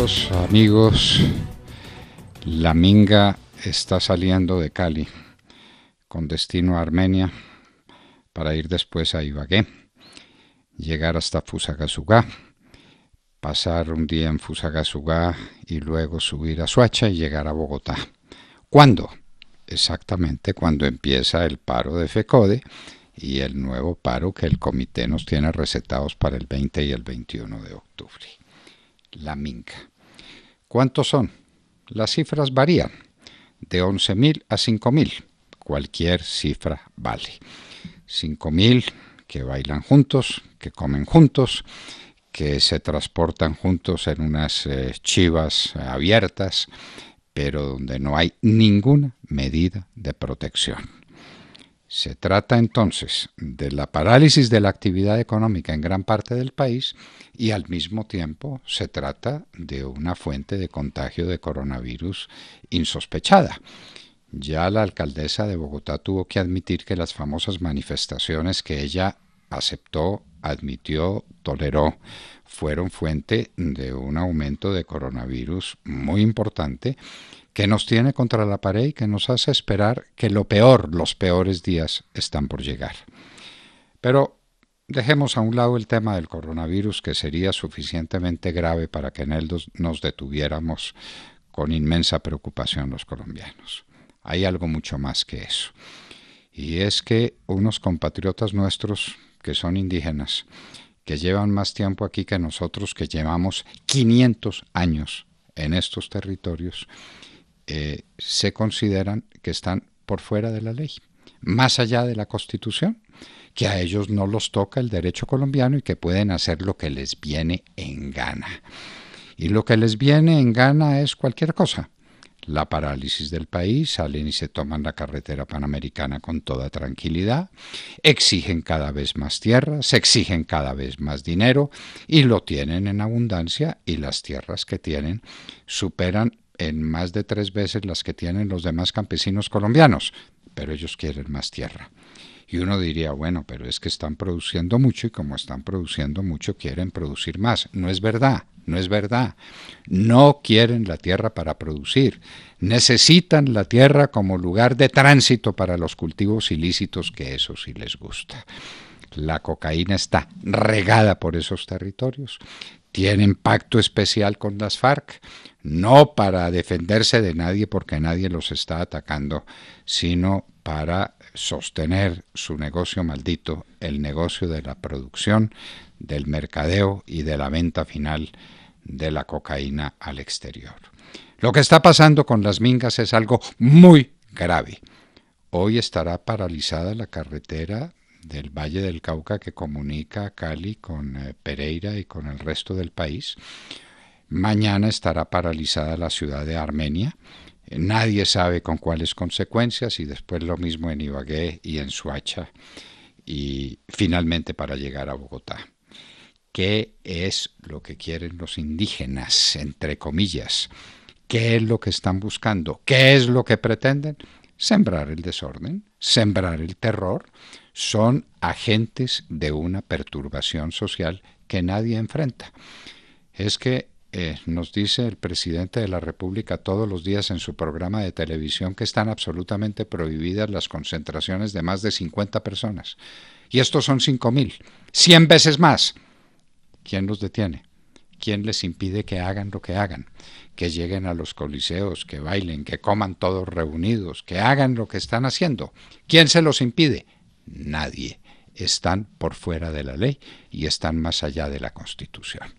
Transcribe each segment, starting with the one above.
Amigos, la Minga está saliendo de Cali con destino a Armenia para ir después a Ibagué, llegar hasta Fusagasugá, pasar un día en Fusagasugá y luego subir a Suacha y llegar a Bogotá. ¿Cuándo? Exactamente cuando empieza el paro de FECODE y el nuevo paro que el comité nos tiene recetados para el 20 y el 21 de octubre. La Minga. ¿Cuántos son? Las cifras varían, de 11.000 a 5.000. Cualquier cifra vale. 5.000 que bailan juntos, que comen juntos, que se transportan juntos en unas eh, chivas abiertas, pero donde no hay ninguna medida de protección. Se trata entonces de la parálisis de la actividad económica en gran parte del país y al mismo tiempo se trata de una fuente de contagio de coronavirus insospechada. Ya la alcaldesa de Bogotá tuvo que admitir que las famosas manifestaciones que ella aceptó, admitió, toleró, fueron fuente de un aumento de coronavirus muy importante que nos tiene contra la pared y que nos hace esperar que lo peor, los peores días están por llegar. Pero dejemos a un lado el tema del coronavirus, que sería suficientemente grave para que en él nos detuviéramos con inmensa preocupación los colombianos. Hay algo mucho más que eso. Y es que unos compatriotas nuestros que son indígenas, que llevan más tiempo aquí que nosotros, que llevamos 500 años en estos territorios, eh, se consideran que están por fuera de la ley, más allá de la Constitución, que a ellos no los toca el derecho colombiano y que pueden hacer lo que les viene en gana. Y lo que les viene en gana es cualquier cosa. La parálisis del país, salen y se toman la carretera panamericana con toda tranquilidad, exigen cada vez más tierras, exigen cada vez más dinero y lo tienen en abundancia y las tierras que tienen superan en más de tres veces las que tienen los demás campesinos colombianos, pero ellos quieren más tierra. Y uno diría, bueno, pero es que están produciendo mucho y como están produciendo mucho quieren producir más. No es verdad, no es verdad. No quieren la tierra para producir. Necesitan la tierra como lugar de tránsito para los cultivos ilícitos, que eso sí les gusta. La cocaína está regada por esos territorios tienen pacto especial con las FARC, no para defenderse de nadie porque nadie los está atacando, sino para sostener su negocio maldito, el negocio de la producción, del mercadeo y de la venta final de la cocaína al exterior. Lo que está pasando con las mingas es algo muy grave. Hoy estará paralizada la carretera del Valle del Cauca que comunica Cali con eh, Pereira y con el resto del país. Mañana estará paralizada la ciudad de Armenia. Nadie sabe con cuáles consecuencias y después lo mismo en Ibagué y en Suacha y finalmente para llegar a Bogotá. ¿Qué es lo que quieren los indígenas, entre comillas? ¿Qué es lo que están buscando? ¿Qué es lo que pretenden? Sembrar el desorden, sembrar el terror, son agentes de una perturbación social que nadie enfrenta. Es que eh, nos dice el presidente de la República todos los días en su programa de televisión que están absolutamente prohibidas las concentraciones de más de 50 personas. Y estos son 5.000, 100 veces más. ¿Quién los detiene? ¿Quién les impide que hagan lo que hagan? Que lleguen a los coliseos, que bailen, que coman todos reunidos, que hagan lo que están haciendo. ¿Quién se los impide? nadie. Están por fuera de la ley y están más allá de la Constitución.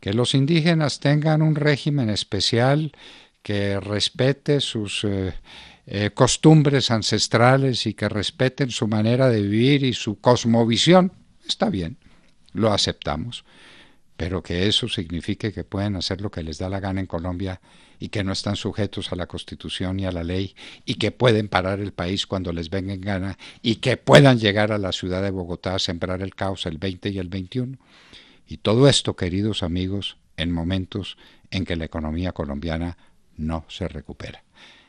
Que los indígenas tengan un régimen especial que respete sus eh, eh, costumbres ancestrales y que respeten su manera de vivir y su cosmovisión, está bien, lo aceptamos pero que eso signifique que pueden hacer lo que les da la gana en Colombia y que no están sujetos a la Constitución y a la ley y que pueden parar el país cuando les venga en gana y que puedan llegar a la ciudad de Bogotá a sembrar el caos el 20 y el 21. Y todo esto, queridos amigos, en momentos en que la economía colombiana no se recupera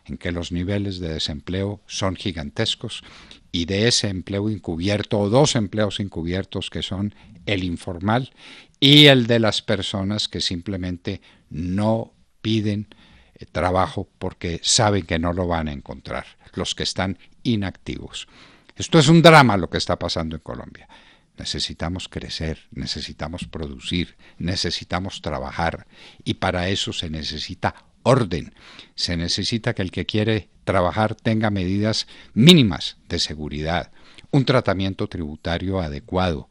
en que los niveles de desempleo son gigantescos y de ese empleo encubierto o dos empleos encubiertos que son el informal y el de las personas que simplemente no piden eh, trabajo porque saben que no lo van a encontrar, los que están inactivos. Esto es un drama lo que está pasando en Colombia. Necesitamos crecer, necesitamos producir, necesitamos trabajar y para eso se necesita orden. Se necesita que el que quiere trabajar tenga medidas mínimas de seguridad, un tratamiento tributario adecuado,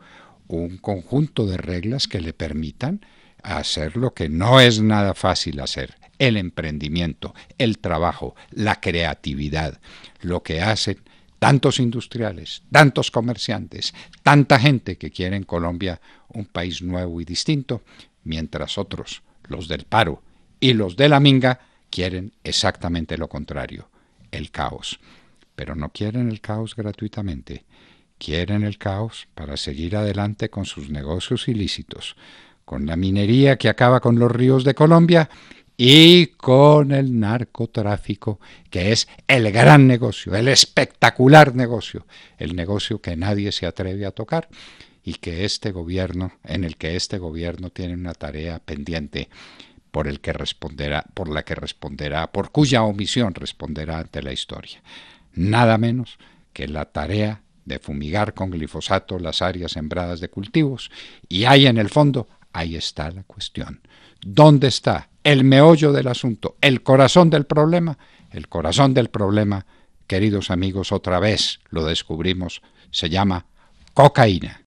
un conjunto de reglas que le permitan hacer lo que no es nada fácil hacer, el emprendimiento, el trabajo, la creatividad, lo que hacen tantos industriales, tantos comerciantes, tanta gente que quiere en Colombia un país nuevo y distinto, mientras otros, los del paro y los de la minga, quieren exactamente lo contrario, el caos. Pero no quieren el caos gratuitamente, quieren el caos para seguir adelante con sus negocios ilícitos, con la minería que acaba con los ríos de Colombia y con el narcotráfico, que es el gran negocio, el espectacular negocio, el negocio que nadie se atreve a tocar y que este gobierno, en el que este gobierno tiene una tarea pendiente por el que responderá, por la que responderá, por cuya omisión responderá ante la historia. Nada menos que la tarea de fumigar con glifosato las áreas sembradas de cultivos. Y ahí en el fondo, ahí está la cuestión. ¿Dónde está el meollo del asunto, el corazón del problema? El corazón del problema, queridos amigos, otra vez lo descubrimos, se llama cocaína.